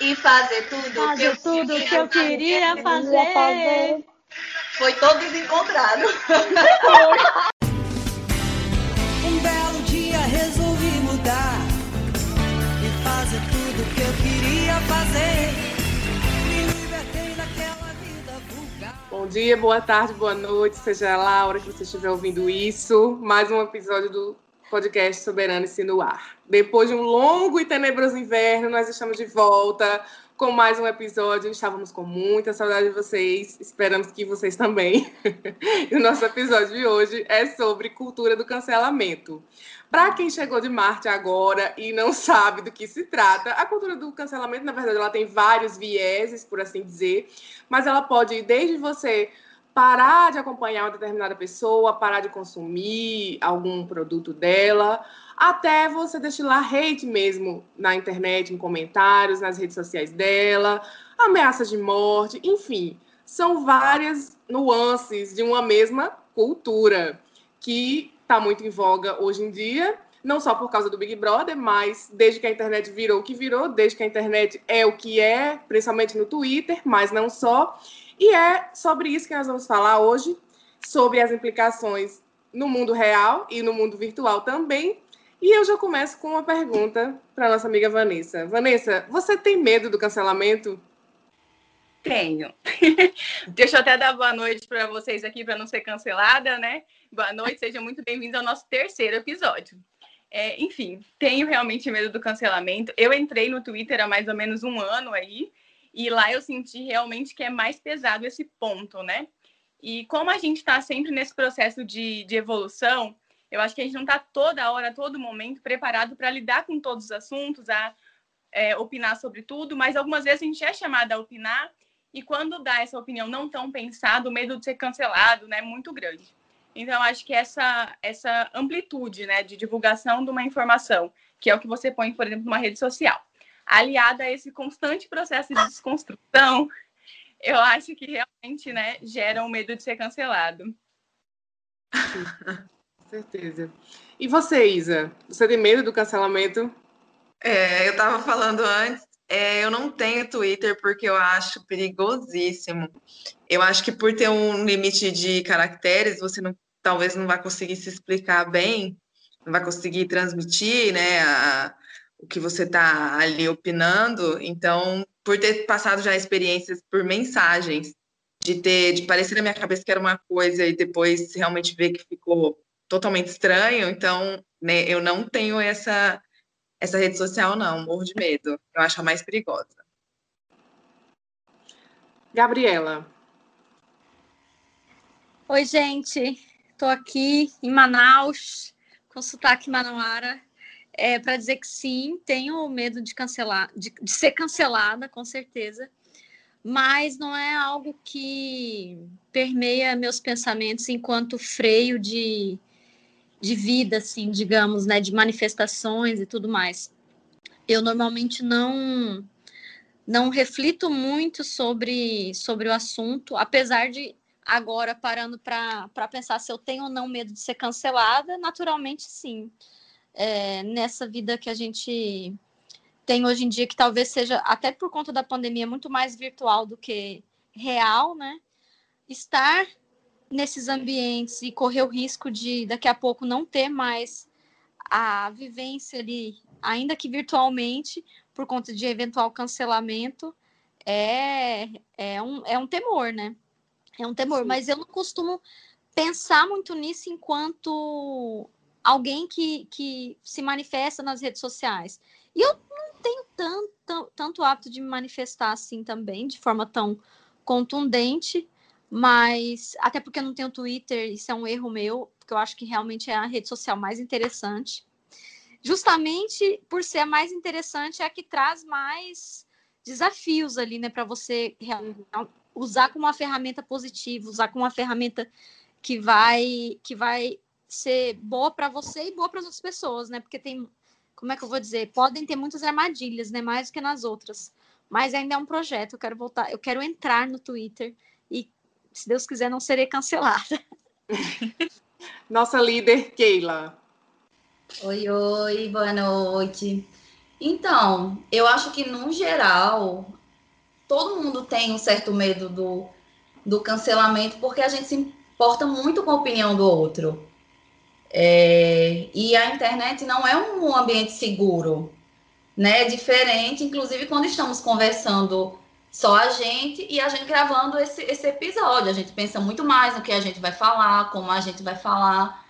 e fazer tudo, fazer que, eu tudo que eu queria fazer. fazer. Foi todo desencontrado. um belo dia resolvi mudar e fazer tudo que eu queria fazer. Me libertei daquela vida vulgar. Bom dia, boa tarde, boa noite, seja lá a hora que você estiver ouvindo isso. Mais um episódio do podcast Soberano-se no ar. Depois de um longo e tenebroso inverno, nós estamos de volta com mais um episódio. Estávamos com muita saudade de vocês, esperamos que vocês também. e o nosso episódio de hoje é sobre cultura do cancelamento. Para quem chegou de Marte agora e não sabe do que se trata, a cultura do cancelamento, na verdade, ela tem vários vieses, por assim dizer, mas ela pode ir desde você parar de acompanhar uma determinada pessoa, parar de consumir algum produto dela, até você destilar hate mesmo na internet, em comentários, nas redes sociais dela, ameaças de morte, enfim, são várias nuances de uma mesma cultura que está muito em voga hoje em dia, não só por causa do Big Brother, mas desde que a internet virou o que virou, desde que a internet é o que é, principalmente no Twitter, mas não só. E é sobre isso que nós vamos falar hoje, sobre as implicações no mundo real e no mundo virtual também. E eu já começo com uma pergunta para nossa amiga Vanessa. Vanessa, você tem medo do cancelamento? Tenho. Deixa eu até dar boa noite para vocês aqui para não ser cancelada, né? Boa noite, sejam muito bem-vindos ao nosso terceiro episódio. É, enfim, tenho realmente medo do cancelamento. Eu entrei no Twitter há mais ou menos um ano aí, e lá eu senti realmente que é mais pesado esse ponto, né? E como a gente está sempre nesse processo de, de evolução, eu acho que a gente não está toda hora, todo momento preparado para lidar com todos os assuntos, a é, opinar sobre tudo, mas algumas vezes a gente é chamada a opinar e quando dá essa opinião não tão pensada, o medo de ser cancelado né, é muito grande. Então, acho que essa, essa amplitude né, de divulgação de uma informação, que é o que você põe, por exemplo, numa rede social, aliada a esse constante processo de desconstrução, eu acho que realmente né, gera o um medo de ser cancelado. Com certeza. E você, Isa? Você tem medo do cancelamento? É, eu estava falando antes, é, eu não tenho Twitter porque eu acho perigosíssimo. Eu acho que por ter um limite de caracteres, você não, talvez não vai conseguir se explicar bem, não vai conseguir transmitir, né, a, o que você está ali opinando. Então, por ter passado já experiências por mensagens, de ter, de parecer na minha cabeça que era uma coisa e depois realmente ver que ficou totalmente estranho. Então, né, eu não tenho essa essa rede social não, morro de medo. Eu acho a mais perigosa. Gabriela. Oi, gente. Estou aqui em Manaus, com sotaque manauara é, para dizer que sim, tenho medo de cancelar, de, de, ser cancelada, com certeza, mas não é algo que permeia meus pensamentos enquanto freio de, de vida, assim, digamos, né, de manifestações e tudo mais. Eu normalmente não não reflito muito sobre, sobre o assunto, apesar de agora parando para pensar se eu tenho ou não medo de ser cancelada, naturalmente sim é, nessa vida que a gente tem hoje em dia, que talvez seja, até por conta da pandemia, muito mais virtual do que real, né? Estar nesses ambientes e correr o risco de daqui a pouco não ter mais a vivência ali, ainda que virtualmente, por conta de eventual cancelamento, é, é, um, é um temor, né? É um temor, Sim. mas eu não costumo pensar muito nisso enquanto alguém que, que se manifesta nas redes sociais. E eu não tenho tanto, tanto hábito de me manifestar assim também, de forma tão contundente, mas até porque eu não tenho Twitter, isso é um erro meu, porque eu acho que realmente é a rede social mais interessante. Justamente por ser a mais interessante, é a que traz mais desafios ali, né, para você usar como uma ferramenta positiva, usar como uma ferramenta que vai que vai ser boa para você e boa para as outras pessoas, né? Porque tem, como é que eu vou dizer? Podem ter muitas armadilhas, né? Mais do que nas outras. Mas ainda é um projeto. Eu quero voltar, eu quero entrar no Twitter e, se Deus quiser, não serei cancelada. Nossa líder, Keila. Oi, oi, boa noite. Então, eu acho que, no geral, todo mundo tem um certo medo do, do cancelamento, porque a gente se importa muito com a opinião do outro. É, e a internet não é um ambiente seguro, né? É diferente, inclusive, quando estamos conversando só a gente e a gente gravando esse, esse episódio. A gente pensa muito mais no que a gente vai falar, como a gente vai falar,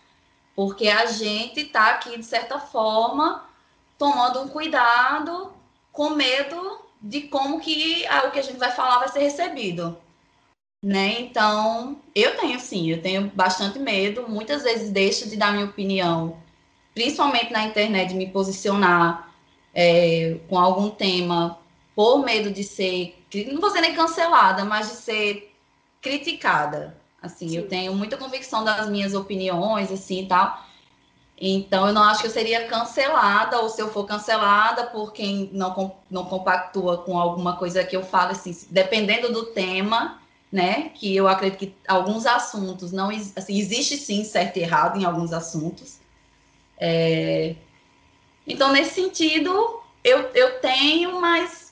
porque a gente está aqui, de certa forma, tomando um cuidado com medo de como que o que a gente vai falar vai ser recebido. Né? Então, eu tenho sim, eu tenho bastante medo, muitas vezes deixo de dar minha opinião, principalmente na internet, de me posicionar é, com algum tema por medo de ser, não vou ser nem cancelada, mas de ser criticada. Assim, Sim. eu tenho muita convicção das minhas opiniões, assim, e tal. Então, eu não acho que eu seria cancelada, ou se eu for cancelada por quem não, não compactua com alguma coisa que eu falo, assim, dependendo do tema, né? Que eu acredito que alguns assuntos não assim, existe sim certo e errado em alguns assuntos. É... Então, nesse sentido, eu, eu tenho, mas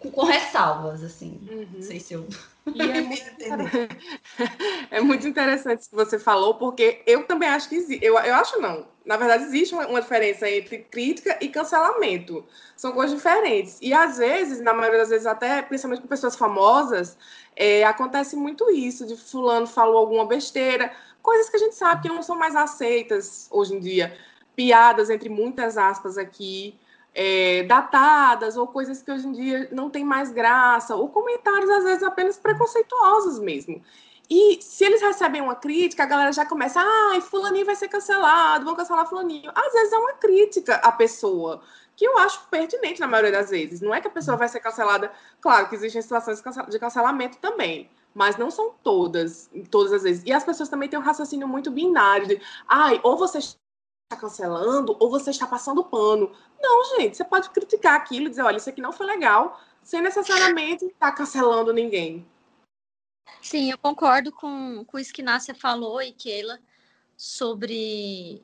com, com ressalvas, assim. Uhum. Não sei se eu. É, muito é muito interessante isso que você falou, porque eu também acho que existe. Eu, eu acho não. Na verdade, existe uma, uma, diferença entre crítica e cancelamento. São coisas diferentes. E às vezes, na maioria das vezes, até principalmente com pessoas famosas, é, acontece muito isso, de fulano falou alguma besteira, coisas que a gente sabe que não são mais aceitas hoje em dia. Piadas entre muitas aspas aqui é, datadas ou coisas que hoje em dia não tem mais graça, ou comentários às vezes apenas preconceituosos mesmo. E se eles recebem uma crítica, a galera já começa, ai, fulaninho vai ser cancelado, vão cancelar fulaninho. Às vezes é uma crítica à pessoa, que eu acho pertinente na maioria das vezes. Não é que a pessoa vai ser cancelada, claro que existem situações de cancelamento também, mas não são todas, todas as vezes. E as pessoas também têm um raciocínio muito binário de, ai, ou você está cancelando ou você está passando pano. Não, gente, você pode criticar aquilo e dizer, olha, isso aqui não foi legal, sem necessariamente estar tá cancelando ninguém. Sim, eu concordo com, com isso que Nácia falou e Keila sobre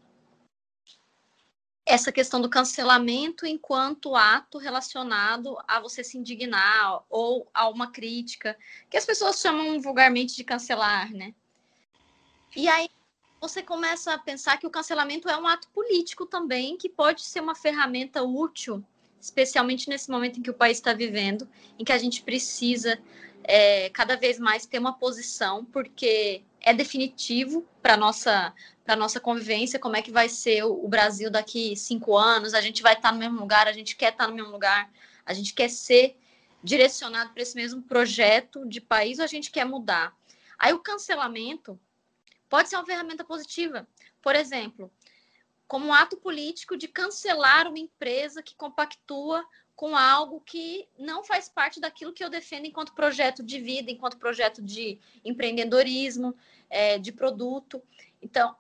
essa questão do cancelamento enquanto ato relacionado a você se indignar ou a uma crítica, que as pessoas chamam vulgarmente de cancelar, né? E aí você começa a pensar que o cancelamento é um ato político também, que pode ser uma ferramenta útil, especialmente nesse momento em que o país está vivendo, em que a gente precisa é, cada vez mais ter uma posição, porque é definitivo para nossa para nossa convivência, como é que vai ser o, Brasil daqui cinco anos, a gente vai estar tá no mesmo lugar, a gente quer estar tá no mesmo lugar, a gente quer ser direcionado para esse mesmo projeto de país ou a gente quer mudar. Aí o cancelamento Pode ser uma ferramenta positiva. Por exemplo, como um ato político de cancelar uma empresa que compactua com algo que não faz parte daquilo que eu defendo enquanto projeto de vida, enquanto projeto de empreendedorismo, é, de produto. Então,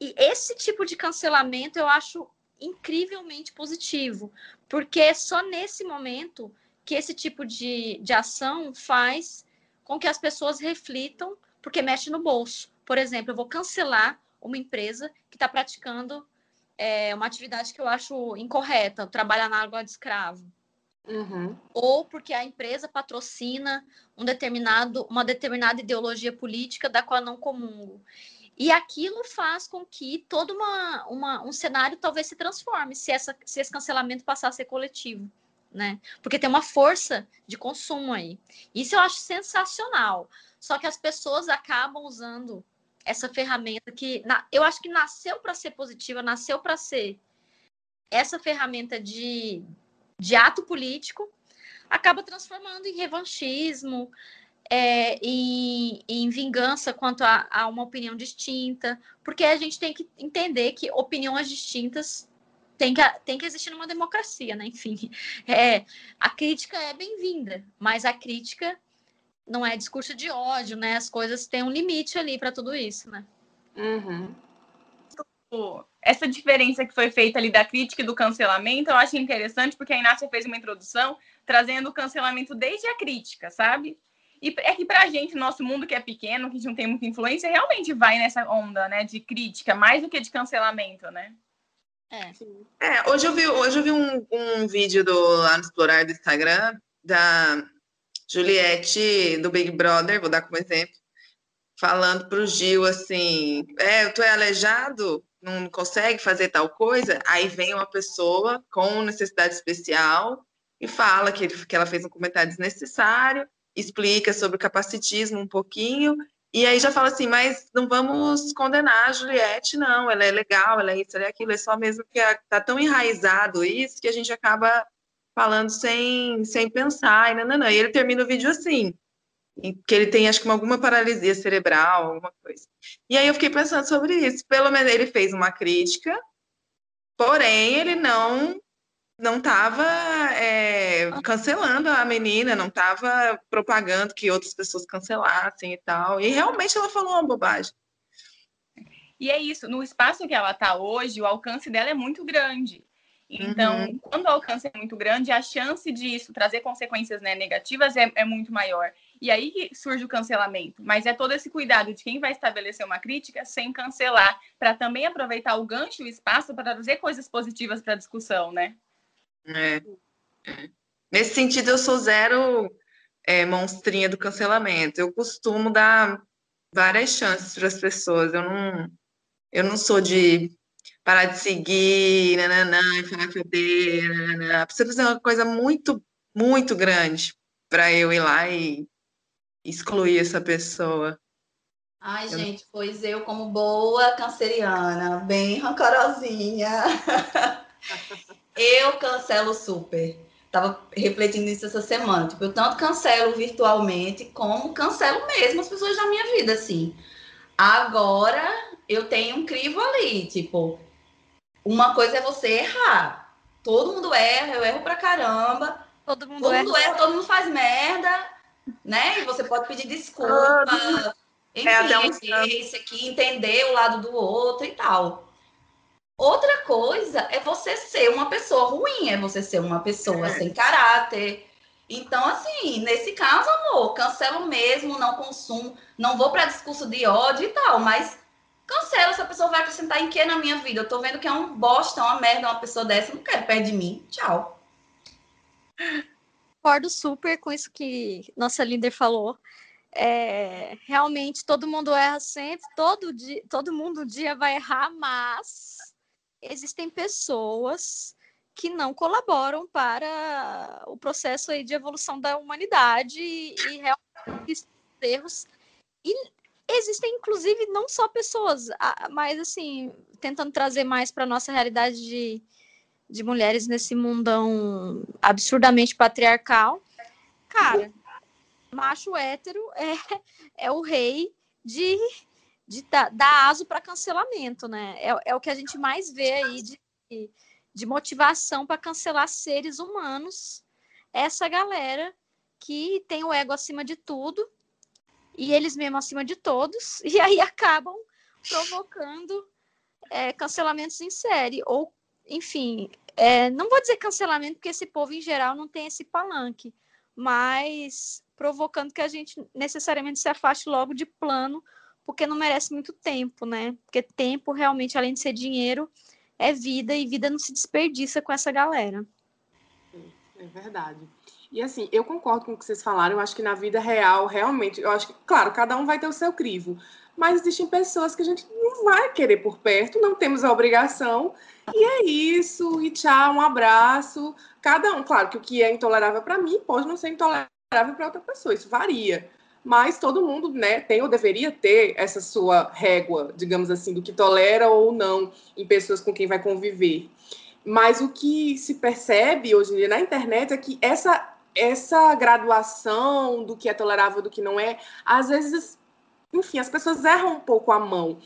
e esse tipo de cancelamento eu acho incrivelmente positivo, porque é só nesse momento que esse tipo de, de ação faz com que as pessoas reflitam, porque mexe no bolso. Por exemplo, eu vou cancelar uma empresa que está praticando é, uma atividade que eu acho incorreta, trabalhar na água de escravo. Uhum. Ou porque a empresa patrocina um determinado, uma determinada ideologia política da qual não comungo. E aquilo faz com que todo uma, uma, um cenário talvez se transforme se, essa, se esse cancelamento passar a ser coletivo. Né? Porque tem uma força de consumo aí. Isso eu acho sensacional. Só que as pessoas acabam usando essa ferramenta que na, eu acho que nasceu para ser positiva, nasceu para ser essa ferramenta de, de ato político, acaba transformando em revanchismo, é, em, em, vingança quanto a, a, uma opinião distinta, porque a gente tem que entender que opiniões distintas tem que, tem que existir numa democracia, né? Enfim, é, a crítica é bem-vinda, mas a crítica não é discurso de ódio, né? As coisas têm um limite ali para tudo isso, né? Uhum. Essa diferença que foi feita ali da crítica e do cancelamento, eu acho interessante, porque a Inácia fez uma introdução trazendo o cancelamento desde a crítica, sabe? E é que pra gente, nosso mundo que é pequeno, que a gente não tem muita influência, realmente vai nessa onda, né, de crítica, mais do que de cancelamento, né? É. É, hoje eu vi, hoje eu vi um, um vídeo do, lá no Explorar do Instagram da Juliette do Big Brother, vou dar como exemplo, falando pro Gil assim: é, tu é aleijado, não consegue fazer tal coisa. Aí vem uma pessoa com necessidade especial e fala que, que ela fez um comentário desnecessário, explica sobre o capacitismo um pouquinho, e aí já fala assim, mas não vamos condenar a Juliette, não, ela é legal, ela é isso, ela é aquilo, é só mesmo que está tão enraizado isso que a gente acaba falando sem, sem pensar, e, e ele termina o vídeo assim, que ele tem, acho que, alguma paralisia cerebral, alguma coisa. E aí eu fiquei pensando sobre isso, pelo menos ele fez uma crítica, porém ele não não estava é, cancelando a menina, não estava propagando que outras pessoas cancelassem e tal. E realmente ela falou uma bobagem. E é isso, no espaço que ela está hoje, o alcance dela é muito grande. Então, uhum. quando o alcance é muito grande, a chance disso trazer consequências né, negativas é, é muito maior. E aí surge o cancelamento. Mas é todo esse cuidado de quem vai estabelecer uma crítica sem cancelar, para também aproveitar o gancho e o espaço para trazer coisas positivas para a discussão, né? É, é. Nesse sentido, eu sou zero é, monstrinha do cancelamento. Eu costumo dar várias chances para as pessoas. Eu não, eu não sou de parar de seguir, nananã, e falar que dei, nananã. Precisa fazer uma coisa muito, muito grande para eu ir lá e excluir essa pessoa. Ai, eu... gente, pois eu, como boa canceriana, bem rancorosinha, Eu cancelo super. Tava refletindo nisso essa semana. Tipo, eu tanto cancelo virtualmente, como cancelo mesmo as pessoas da minha vida, assim. Agora, eu tenho um crivo ali, tipo, uma coisa é você errar. Todo mundo erra, eu erro pra caramba. Todo mundo, todo erra. mundo erra, todo mundo faz merda, né? E você pode pedir desculpa. Enfim, é até um... esse aqui, entender o lado do outro e tal. Outra coisa é você ser uma pessoa ruim, é você ser uma pessoa é. sem caráter. Então, assim, nesse caso, amor, cancelo mesmo, não consumo, não vou para discurso de ódio e tal, mas cancelo, essa pessoa vai acrescentar em que na minha vida? Eu tô vendo que é um bosta, uma merda, uma pessoa dessa, não quero perto de mim. Tchau. Concordo super com isso que nossa líder falou. É, realmente todo mundo erra sempre, todo dia, todo mundo um dia vai errar, mas existem pessoas que não colaboram para o processo aí de evolução da humanidade e, e realmente erros. E existem, inclusive, não só pessoas, mas assim, tentando trazer mais para nossa realidade de, de mulheres nesse mundão absurdamente patriarcal. Cara, macho hétero é, é o rei de de dar, dar aso para cancelamento, né? É, é, o que a gente mais vê aí de, de motivação para cancelar seres humanos. Essa galera que tem o ego acima de tudo e eles mesmo acima de todos, e aí acabam provocando é, cancelamentos em série. Ou, enfim, é, não vou dizer cancelamento, porque esse povo em geral não tem esse palanque, mas provocando que a gente necessariamente se afaste logo de plano porque não merece muito tempo, né? Porque tempo realmente, além de ser dinheiro, é vida e vida não se desperdiça com essa galera. É verdade. E assim, eu concordo com o que vocês falaram. Eu acho que na vida real, realmente, eu acho que, claro, cada um vai ter o seu crivo, mas existem pessoas que a gente não vai querer por perto, não temos a obrigação. E é isso. E tchau, um abraço. Cada um, claro que o que é intolerável para mim pode não ser intolerável para outra pessoa. Isso varia mas todo mundo né, tem ou deveria ter essa sua régua, digamos assim, do que tolera ou não em pessoas com quem vai conviver. Mas o que se percebe hoje em dia na internet é que essa, essa graduação do que é tolerável do que não é, às vezes, enfim, as pessoas erram um pouco a mão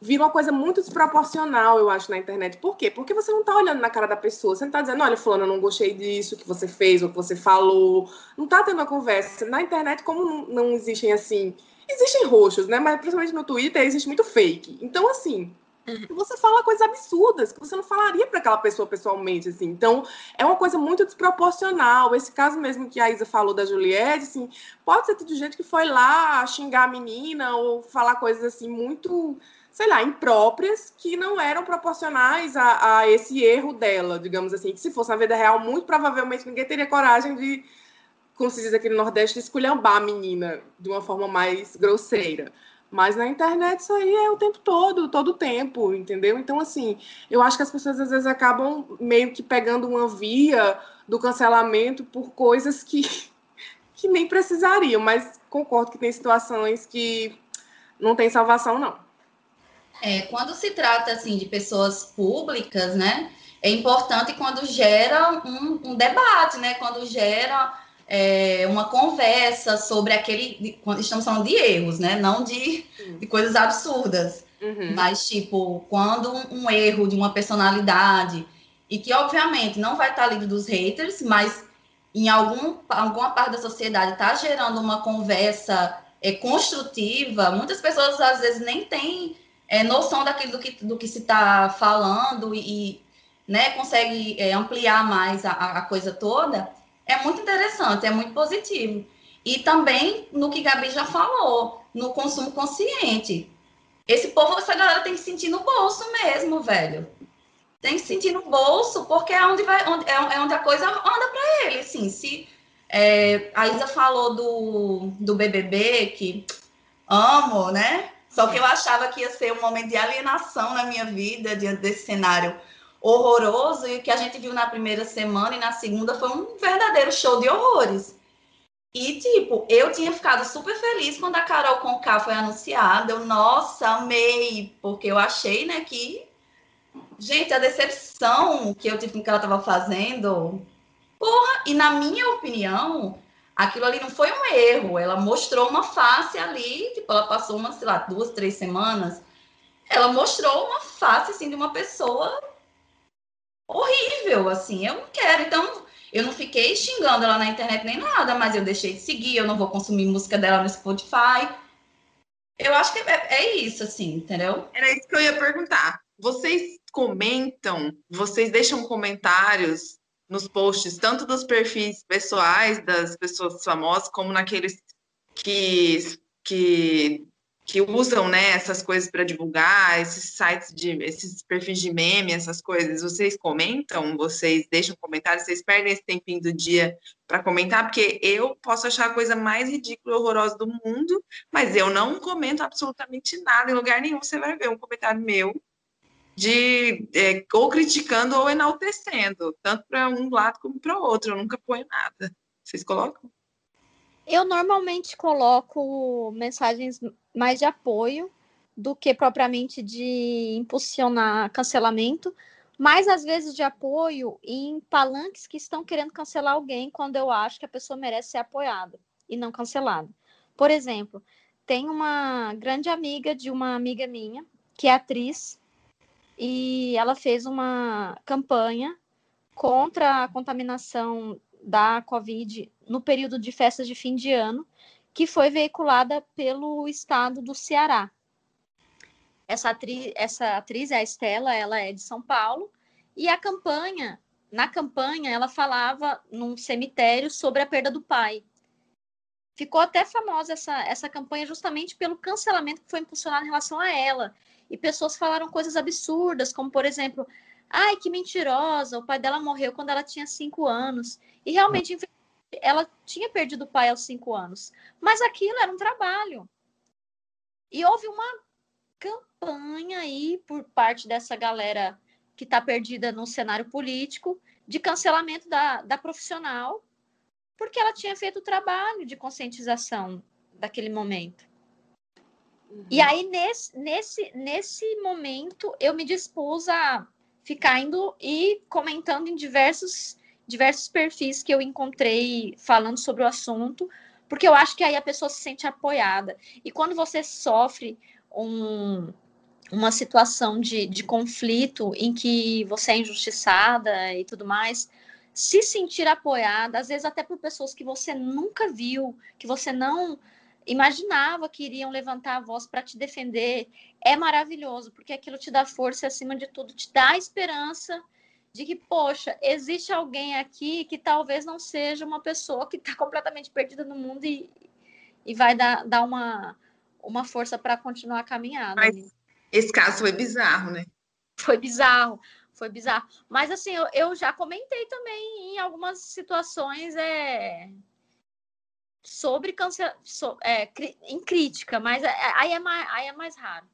vira uma coisa muito desproporcional, eu acho, na internet. Por quê? Porque você não tá olhando na cara da pessoa, você não tá dizendo, olha, fulano, eu não gostei disso que você fez ou que você falou. Não tá tendo uma conversa. Na internet, como não, não existem assim. Existem roxos, né? Mas principalmente no Twitter existe muito fake. Então, assim. Você fala coisas absurdas que você não falaria para aquela pessoa pessoalmente, assim. Então, é uma coisa muito desproporcional. Esse caso mesmo que a Isa falou da Juliette, assim, pode ser de gente que foi lá xingar a menina ou falar coisas assim muito sei lá, impróprias que não eram proporcionais a, a, esse erro dela, digamos assim. Que se fosse na vida real, muito provavelmente ninguém teria coragem de, como se diz aqui no Nordeste, esculhambar a menina de uma forma mais grosseira. Mas na internet isso aí é o tempo todo, todo tempo, entendeu? Então, assim, eu acho que as pessoas às vezes acabam meio que pegando uma via do cancelamento por coisas que, que nem precisariam, mas concordo que tem situações que não tem salvação, não. É, quando se trata assim de pessoas públicas, né? É importante quando gera um, um debate, né? Quando gera é, uma conversa sobre aquele. Estamos falando de erros, né? Não de, de coisas absurdas. Uhum. Mas, tipo, quando um, um, erro de uma personalidade, e que obviamente não vai estar livre dos haters, mas em algum, alguma parte da sociedade está gerando uma conversa é, construtiva, muitas pessoas às vezes nem têm é, noção daquilo do que, do que se está falando e, e, né, consegue é, ampliar mais a, a, coisa toda, é muito interessante, é muito positivo. E também no que Gabi já falou, no consumo consciente. Esse povo, essa galera tem que sentir no bolso mesmo, velho. Tem que sentir no bolso, porque é onde, vai, onde, é, é onde a coisa anda para ele. Assim, se é, a Isa falou do, do BBB, que amo, né? Só que eu achava que ia ser um momento de alienação na minha vida diante desse cenário horroroso e o que a gente viu na primeira semana e na segunda foi um verdadeiro show de horrores. E, tipo, eu tinha ficado super feliz quando a Carol Conká foi anunciada. Eu, nossa, amei, porque eu achei, né, que. Gente, a decepção que eu tive com o que ela estava fazendo. Porra, e na minha opinião, aquilo ali não foi um erro, ela mostrou uma face ali, tipo, ela passou uma, sei lá, duas, três semanas, ela mostrou uma face, assim, de uma pessoa horrível, assim, eu não quero, então, eu não fiquei xingando ela na internet nem nada, mas eu deixei de seguir, eu não vou consumir música dela no Spotify, eu acho que é, é isso, assim, entendeu? Era isso que eu ia perguntar, vocês comentam, vocês deixam comentários nos posts, tanto dos perfis pessoais das pessoas famosas, como naqueles que, que, que usam né, essas coisas para divulgar, esses sites de esses perfis de meme, essas coisas. Vocês comentam, vocês deixam comentários, vocês perdem esse tempinho do dia para comentar, porque eu posso achar a coisa mais ridícula e horrorosa do mundo, mas eu não comento absolutamente nada em lugar nenhum. Você vai ver um comentário meu de é, ou criticando ou enaltecendo, tanto para um lado como para o outro. Eu nunca ponho nada. Vocês colocam? Eu normalmente coloco mensagens mais de apoio do que propriamente de impulsionar cancelamento, mas às vezes de apoio em palanques que estão querendo cancelar alguém quando eu acho que a pessoa merece ser apoiada e não cancelada. Por exemplo, tem uma grande amiga de uma amiga minha, que é atriz, e ela fez uma campanha contra a contaminação da Covid no período de festas de fim de ano, que foi veiculada pelo estado do Ceará. Essa atriz, essa atriz é a Estela, ela é de São Paulo, e a campanha, na campanha, ela falava num cemitério sobre a perda do pai. Ficou até famosa essa, essa campanha justamente pelo cancelamento que foi impulsionado em relação a ela e pessoas falaram coisas absurdas, como por exemplo, ai, que mentirosa, o pai dela morreu quando ela tinha cinco anos. E realmente ela tinha perdido o pai aos cinco anos. Mas aquilo era um trabalho. E houve uma campanha aí por parte dessa galera que está perdida no cenário político de cancelamento da, da profissional, porque ela tinha feito o trabalho de conscientização daquele momento. Uhum. E aí, nesse, nesse, nesse momento, eu me dispus a ficar indo e comentando em diversos, diversos perfis que eu encontrei falando sobre o assunto, porque eu acho que aí a pessoa se sente apoiada. E quando você sofre um, uma situação de, de conflito em que você é injustiçada e tudo mais, se sentir apoiada, às vezes até por pessoas que você nunca viu, que você não imaginava que iriam levantar a voz para te defender, é maravilhoso, porque aquilo te dá força e, acima de tudo, te dá esperança de que, poxa, existe alguém aqui que talvez não seja uma pessoa que está completamente perdida no mundo e, e vai dar, dar uma, uma força para continuar a caminhada. Mas, Esse caso foi bizarro, né? Foi bizarro, foi bizarro. Mas assim, eu, eu já comentei também em algumas situações é, sobre câncer, so, é, em crítica, mas é- aí é mais, aí é mais raro.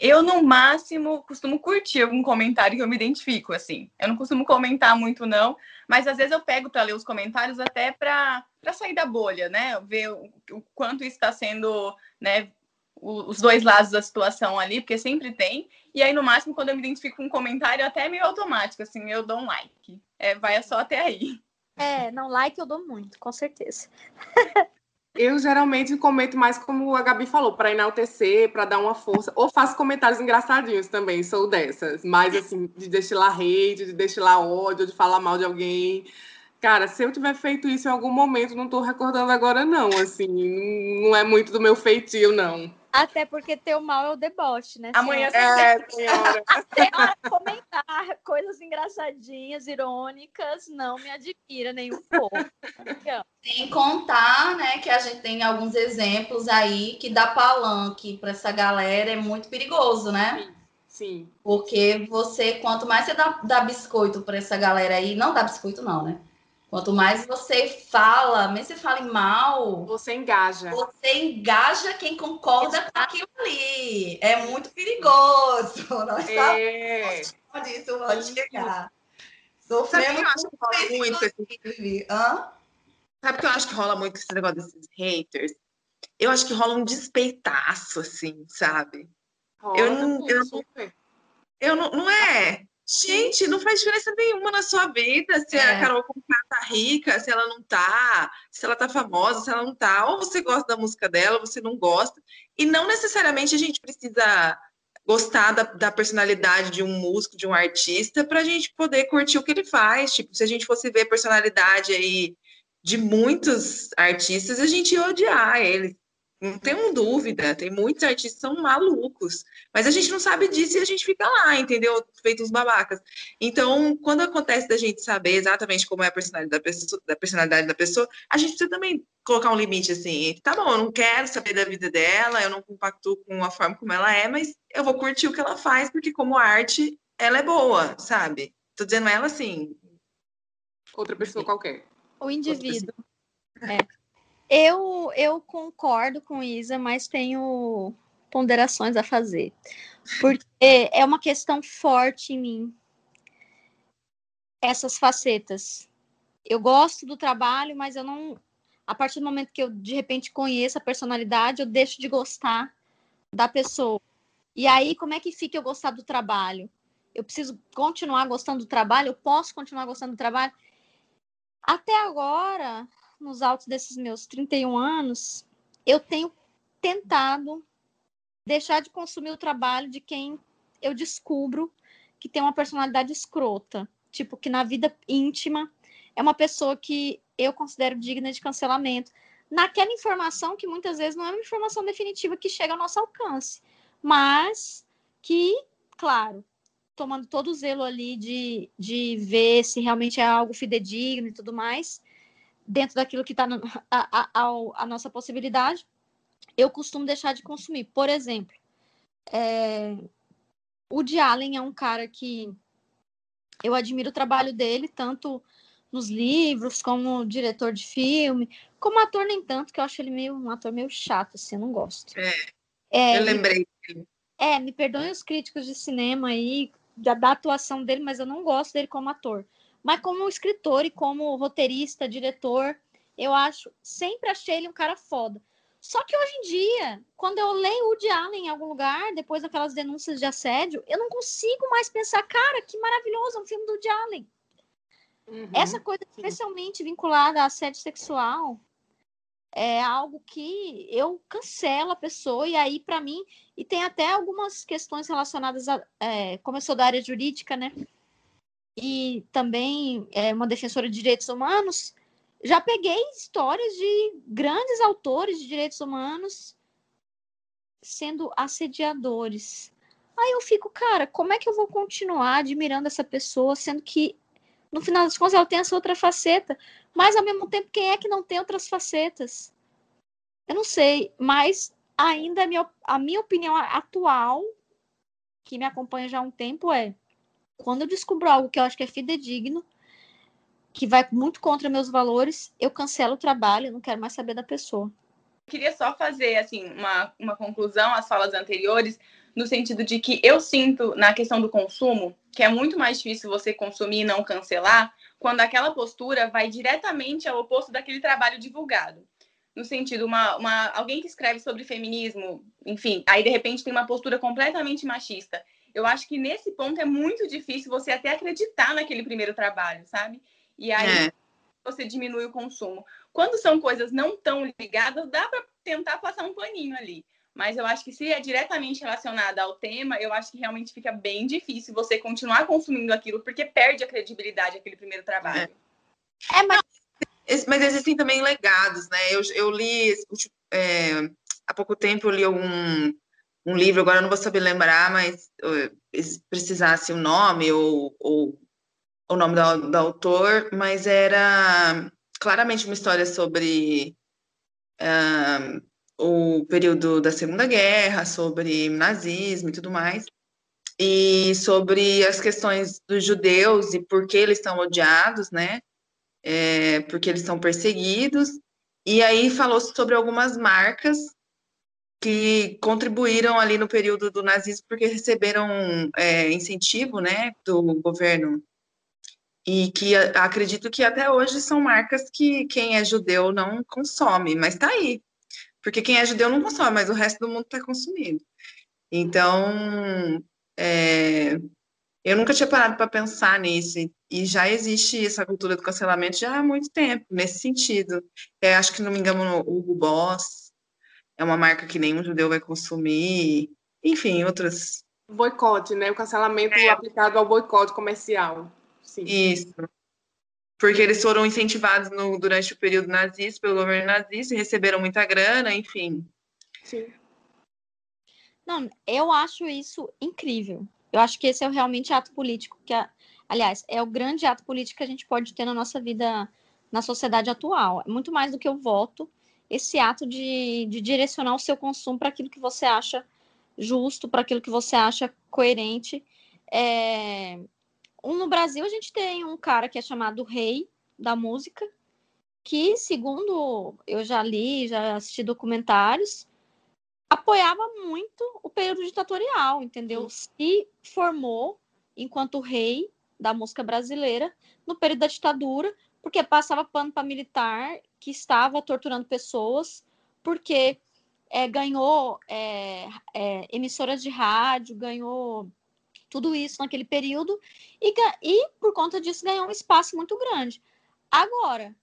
Eu, no máximo, costumo curtir algum comentário que eu me identifico, assim. Eu não costumo comentar muito, não, mas às vezes eu pego para ler os comentários até para sair da bolha, né? Ver o, o quanto está sendo, né? o- Os dois lados da situação ali, porque sempre tem. E aí, no máximo, quando eu me identifico com um comentário, até é meio automático, assim, eu dou um like. É, vai só até aí. É, não like eu dou muito, com certeza. Eu geralmente comento mais como a Gabi falou, para enaltecer, para dar uma força, ou faço comentários engraçadinhos também, sou dessas, mas assim, de destilar hate, de destilar ódio, de falar mal de alguém. Cara, se eu tiver feito isso em algum momento, não tô recordando agora não, assim, não é muito do meu feitio não. Até porque teu mal é o deboche, né? Amanhã senhora? É, senhora. senhora comentar coisas engraçadinhas, irônicas, não me admira nem um pouco. Sem contar, né, que a gente tem alguns exemplos aí que dá palanque para essa galera é muito perigoso, né? Sim. Porque você, quanto mais você dá, dá biscoito para essa galera aí, não dá biscoito não, né? Quanto mais você fala, mesmo você fala em mal, Você engaja. você engaja quem concorda com aquilo ali. É muito perigoso. Nós É. sabemos disso, pode chegar. Sabe Sofremos que eu acho que rola muito. Hã? Sabe que eu acho que rola muito esse negócio desses haters? Eu acho que rola um despeitaço, assim, sabe? Rola Eu não- eu-. Eu não, não é. Gente, não faz diferença nenhuma na sua vida se É. a Carol Conká tá rica, se ela não tá, se ela tá famosa, se ela não tá. Ou você gosta da música dela, ou você não gosta. E não necessariamente a gente precisa gostar da, da personalidade de um músico, de um artista, para a gente poder curtir o que ele faz. Tipo, se a gente fosse ver a personalidade aí de muitos artistas, a gente ia odiar eles. Não tenho dúvida, tem muitos artistas que são malucos, mas a gente não sabe disso e a gente fica lá, entendeu? Feito uns babacas. Então, quando acontece da gente saber exatamente como é a personalidade da pessoa, da personalidade da pessoa, a gente precisa também colocar um limite assim. Tá bom, eu não quero saber da vida dela, eu não compacto com a forma como ela é, mas eu vou curtir o que ela faz, porque como arte, ela é boa, sabe? Tô dizendo ela assim, Outra pessoa qualquer. o indivíduo. É. Eu, eu concordo com Isa, mas tenho ponderações a fazer. Porque é uma questão forte em mim. Essas facetas. Eu gosto do trabalho, mas eu não. A partir do momento que eu, de repente, conheço a personalidade, eu deixo de gostar da pessoa. E aí, como é que fica eu gostar do trabalho? Eu preciso continuar gostando do trabalho? Eu posso continuar gostando do trabalho? Até agora, nos altos desses meus 31 anos, eu tenho tentado deixar de consumir o trabalho de quem eu descubro que tem uma personalidade escrota. Tipo, que na vida íntima é uma pessoa que eu considero digna de cancelamento. Naquela informação que muitas vezes não é uma informação definitiva que chega ao nosso alcance, mas que, claro, tomando todo o zelo ali de, de ver se realmente é algo fidedigno e tudo mais, dentro daquilo que está a, nossa possibilidade, eu costumo deixar de consumir. Por exemplo, é, o Woody Allen é um cara que eu admiro o trabalho dele, tanto nos livros, como diretor de filme, como ator nem tanto, que eu acho ele meio um ator meio chato, assim, eu não gosto. É, É, eu me- lembrei. é, me perdoem os críticos de cinema aí, da, da atuação dele, mas eu não gosto dele como ator. Mas como escritor e como roteirista, diretor, eu acho, sempre achei ele um cara foda. Só que hoje em dia, quando eu leio o Woody Allen em algum lugar, depois daquelas denúncias de assédio, eu não consigo mais pensar, cara, que maravilhoso, é um filme do Woody Allen. Uhum. Essa coisa sim. especialmente vinculada a assédio sexual é algo que eu cancelo a pessoa e aí para mim e tem até algumas questões relacionadas a é, como eu sou da área jurídica, né? E também é uma defensora de direitos humanos, já peguei histórias de grandes autores de direitos humanos sendo assediadores. Aí eu fico, cara, como é que eu vou continuar admirando essa pessoa, sendo que no final das contas ela tem essa outra faceta, mas ao mesmo tempo quem é que não tem outras facetas? Eu não sei, mas ainda a minha, a minha opinião atual, que me acompanha já há um tempo, é quando eu descubro algo que eu acho que é fidedigno, que vai muito contra meus valores, eu cancelo o trabalho, eu não quero mais saber da pessoa. Queria só fazer assim uma, uma conclusão às falas anteriores, no sentido de que eu sinto na questão do consumo que é muito mais difícil você consumir e não cancelar quando aquela postura vai diretamente ao oposto daquele trabalho divulgado. No sentido, uma, uma, alguém que escreve sobre feminismo, enfim, aí de repente tem uma postura completamente machista. Eu acho que nesse ponto é muito difícil você até acreditar naquele primeiro trabalho, sabe? E aí é. você diminui o consumo. Quando são coisas não tão ligadas, dá para tentar passar um paninho ali. Mas eu acho que se é diretamente relacionada ao tema, eu acho que realmente fica bem difícil você continuar consumindo aquilo, porque perde a credibilidade aquele primeiro trabalho. É, é mas... mas existem também legados, né? Eu, eu li é, há pouco tempo eu li um, um livro, agora não vou saber lembrar, mas se precisasse o nome ou, ou o nome do, do autor, mas era claramente uma história sobre uh, o período da Segunda Guerra, sobre nazismo e tudo mais, e sobre as questões dos judeus e por que eles estão odiados, né? É, porque eles são perseguidos. E aí falou sobre algumas marcas que contribuíram ali no período do nazismo porque receberam é, incentivo, né, do governo e que acredito que até hoje são marcas que quem é judeu não consome, mas está aí, porque quem é judeu não consome, mas o resto do mundo está consumindo. Então, é, eu nunca tinha parado para pensar nisso, e já existe essa cultura do cancelamento já há muito tempo, nesse sentido. É, acho que, não me engano, o Hugo Boss é uma marca que nenhum judeu vai consumir, enfim, outras. Boicote, né? O cancelamento é. aplicado ao boicote comercial. Sim. Isso porque eles foram incentivados no, durante o período nazista, pelo governo nazista, e receberam muita grana, enfim. Sim. Não, eu acho isso incrível. Eu acho que esse é realmente ato político, que, aliás, é o grande ato político que a gente pode ter na nossa vida, na sociedade atual. É muito mais do que o voto, esse ato de, de direcionar o seu consumo para aquilo que você acha justo, para aquilo que você acha coerente. É, um, no Brasil, a gente tem um cara que é chamado Rei da Música, que, segundo eu já li, já assisti documentários, apoiava muito o período ditatorial, entendeu? Se formou enquanto rei da música brasileira no período da ditadura, porque passava pano para militar que estava torturando pessoas, porque é, ganhou é, é, emissoras de rádio, ganhou tudo isso naquele período e, e por conta disso ganhou um espaço muito grande. Agora,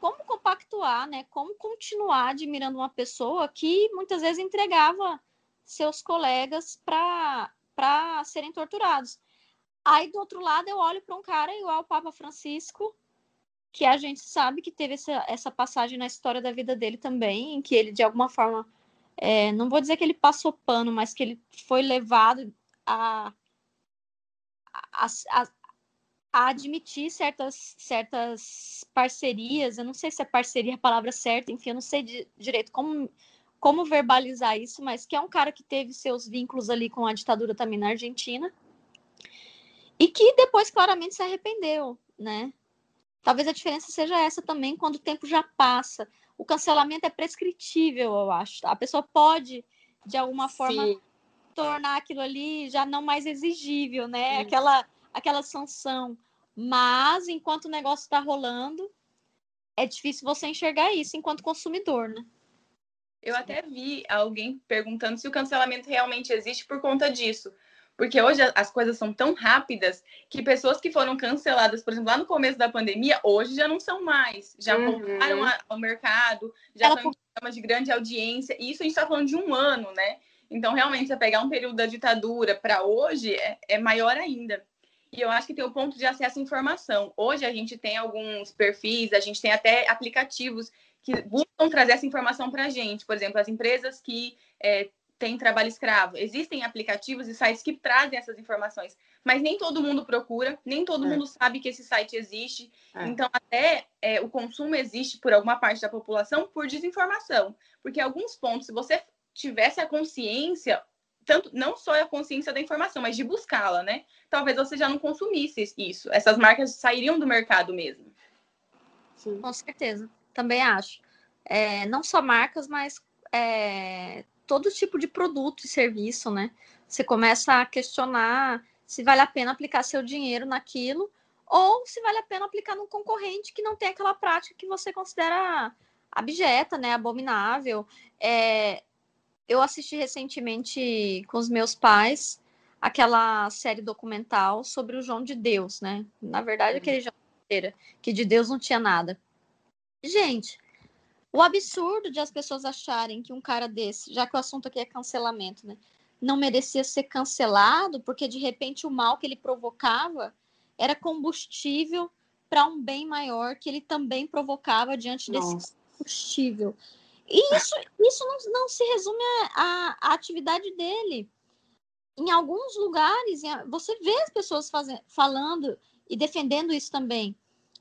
como compactuar, né? Como continuar admirando uma pessoa que muitas vezes entregava seus colegas para serem torturados. Aí do outro lado eu olho para um cara igual ao Papa Francisco, que a gente sabe que teve essa, essa passagem na história da vida dele também, em que ele de alguma forma, é, não vou dizer que ele passou pano, mas que ele foi levado a, a, a, a admitir certas, certas parcerias. Eu não sei se é parceria a palavra certa, enfim, eu não sei de, direito como, como verbalizar isso, mas que é um cara que teve seus vínculos ali com a ditadura também na Argentina e que depois claramente se arrependeu, né? Talvez a diferença seja essa também quando o tempo já passa. O cancelamento é prescritível, eu acho. A pessoa pode, de alguma forma, Sim tornar aquilo ali já não mais exigível, né? Aquela, aquela sanção. Mas enquanto o negócio está rolando, é difícil você enxergar isso enquanto consumidor, né? Eu até vi alguém perguntando se o cancelamento realmente existe por conta disso. Porque hoje as coisas são tão rápidas que pessoas que foram canceladas, por exemplo, lá no começo da pandemia, hoje já não são mais. Já uhum. voltaram ao mercado, já Ela... estão em programas de grande audiência. E isso a gente está falando de um ano, né? Então, realmente, você pegar um período da ditadura para hoje é, é, maior ainda. E eu acho que tem o ponto de acesso à informação. Hoje a gente tem alguns perfis, a gente tem até aplicativos que buscam trazer essa informação para a gente. Por exemplo, as empresas que é, têm trabalho escravo. Existem aplicativos e sites que trazem essas informações. mas nem todo mundo procura, nem todo É. mundo sabe que esse site existe. É. Então, até é, o consumo existe por alguma parte da população por desinformação. Porque alguns pontos, se você tivesse a consciência, tanto não só a consciência da informação, mas de buscá-la, né? Talvez você já não consumisse isso. Essas marcas sairiam do mercado mesmo. Sim. Com certeza, também acho. É, não só marcas, mas é, todo tipo de produto e serviço, né? Você começa a questionar se vale a pena aplicar seu dinheiro naquilo ou se vale a pena aplicar num concorrente que não tem aquela prática que você considera abjeta, né? Abominável. É, eu assisti recentemente com os meus pais aquela série documental sobre o João de Deus, né? Na verdade, aquele João que de Deus não tinha nada. Gente, o absurdo de as pessoas acharem que um cara desse, já que o assunto aqui é cancelamento, né, não merecia ser cancelado porque de repente o mal que ele provocava era combustível para um bem maior que ele também provocava diante desse Nossa. combustível. E isso, isso não, não se resume à atividade dele. Em alguns lugares, você vê as pessoas faze- falando e defendendo isso também.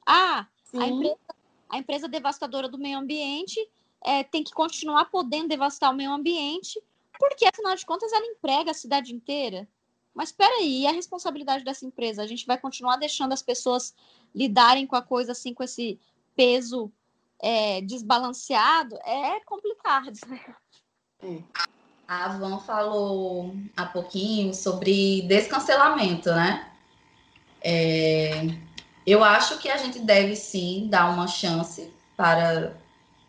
Ah, a Sim. empresa, a empresa devastadora do meio ambiente é, tem que continuar podendo devastar o meio ambiente, porque afinal de contas ela emprega a cidade inteira. Mas espera aí, e a responsabilidade dessa empresa? A gente vai continuar deixando as pessoas lidarem com a coisa assim, com esse peso é, desbalanceado? É complicado. né? A Van falou há pouquinho sobre descancelamento, né? É, eu acho que a gente deve sim dar uma chance para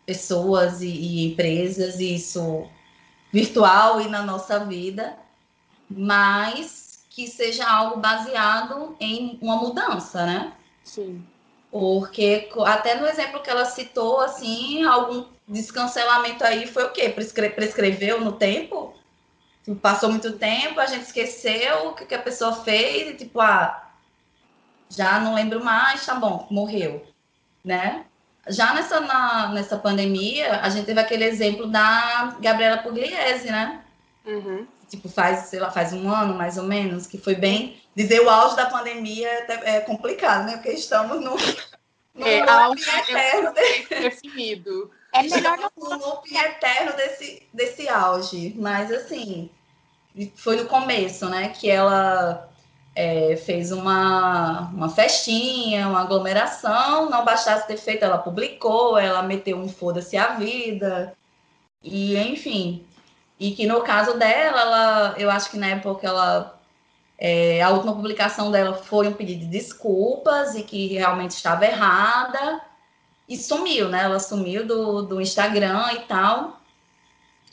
pessoas e, e empresas, isso virtual e na nossa vida, mas que seja algo baseado em uma mudança, né? Sim. Porque até no exemplo que ela citou, assim, algum descancelamento aí foi o quê? Prescre prescreveu no tempo? Passou muito tempo, a gente esqueceu o que, que a pessoa fez e tipo, ah, já não lembro mais, tá bom, morreu, né? Já nessa, na- nessa pandemia, a gente teve aquele exemplo da Gabriela Pugliese, né? Uhum. tipo, faz, sei lá, faz um ano mais ou menos, que foi bem. Dizer o auge da pandemia é, é complicado, né? Porque estamos no, no É, loop auge é eterno, de- Definido. É melhor estamos no loop eterno desse, desse auge. Mas assim, foi no começo, né? Que ela é, fez uma, uma festinha, uma aglomeração, não bastasse ter feito, ela publicou, ela meteu um foda-se a vida. E enfim, e que no caso dela, ela, eu acho que na época ela é, a última publicação dela foi um pedido de desculpas e que realmente estava errada e sumiu, né? Ela sumiu do, do Instagram e tal.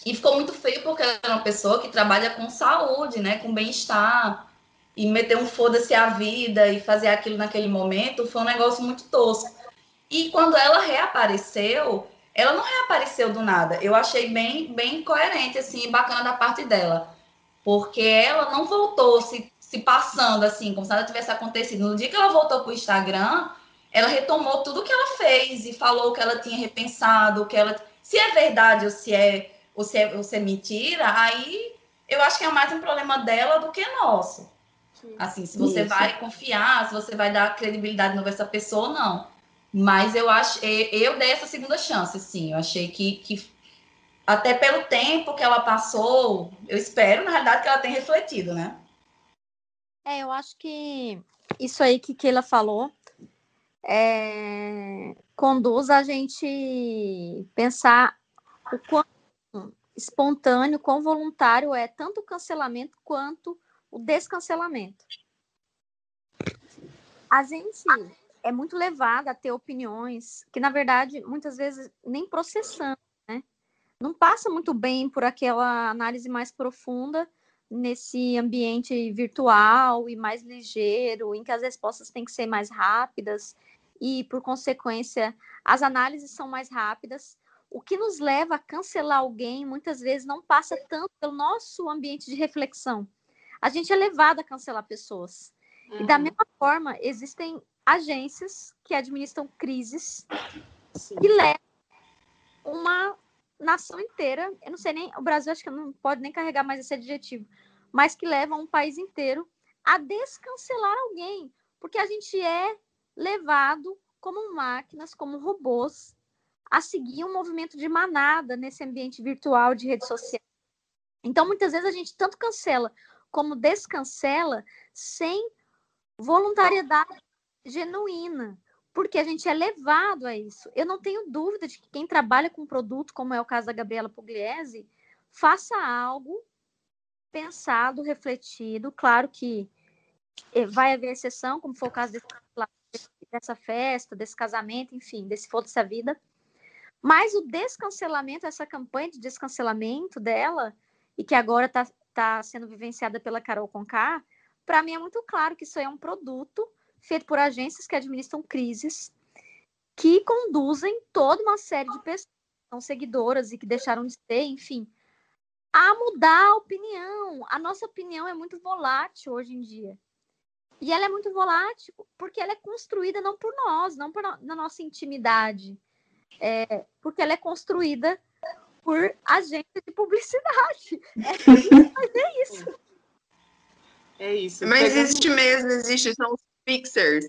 E ficou muito feio porque ela é uma pessoa que trabalha com saúde, né? Com bem-estar. E meter um foda-se a vida e fazer aquilo naquele momento foi um negócio muito tosco. E quando ela reapareceu, ela não reapareceu do nada. Eu achei bem, bem coerente, assim, bacana da parte dela. Porque ela não voltou se, se passando, assim, como se nada tivesse acontecido. No dia que ela voltou para o Instagram, ela retomou tudo que ela fez e falou que ela tinha repensado, que ela. Se é verdade ou se é, ou se é, ou se é mentira, aí eu acho que é mais um problema dela do que nosso. Assim, se você Isso. vai confiar, se você vai dar credibilidade novo a essa pessoa ou não. Mas eu acho, eu dei essa segunda chance, sim. Eu achei que, que até pelo tempo que ela passou, eu espero, na realidade, que ela tenha refletido, né? É, eu acho que isso aí que Keila falou é, conduz a gente pensar o quão espontâneo, quão voluntário é tanto o cancelamento quanto o descancelamento. A gente é muito levada a ter opiniões que, na verdade, muitas vezes nem processando, né? Não passa muito bem por aquela análise mais profunda nesse ambiente virtual e mais ligeiro, em que as respostas têm que ser mais rápidas e, por consequência, as análises são mais rápidas. O que nos leva a cancelar alguém muitas vezes não passa tanto pelo nosso ambiente de reflexão. A gente é levado a cancelar pessoas. E da Uhum. mesma forma, existem agências que administram crises Sim. que levam uma nação inteira, eu não sei nem, o Brasil acho que não pode nem carregar mais esse adjetivo, mas que levam um país inteiro a descancelar alguém, porque a gente é levado como máquinas, como robôs, a seguir um movimento de manada nesse ambiente virtual de rede social. Então, muitas vezes a gente tanto cancela como descancela sem voluntariedade genuína, porque a gente é levado a isso. Eu não tenho dúvida de que quem trabalha com produto, como é o caso da Gabriela Pugliese, faça algo pensado, refletido. Claro que eh, vai haver exceção, como foi o caso dessa festa, desse casamento, enfim, desse foda-se a vida. Mas o descancelamento, essa campanha de descancelamento dela, e que agora está tá sendo vivenciada pela Carol Conká, para mim é muito claro que isso é um produto feito por agências que administram crises, que conduzem toda uma série de pessoas que são seguidoras e que deixaram de ser, enfim, a mudar a opinião. A nossa opinião é muito volátil hoje em dia. E ela é muito volátil porque ela é construída não por nós, não por no, na nossa intimidade, é, porque ela é construída por agência de publicidade. É, mas é isso. É isso. Mas existe mesmo, existe, são os fixers.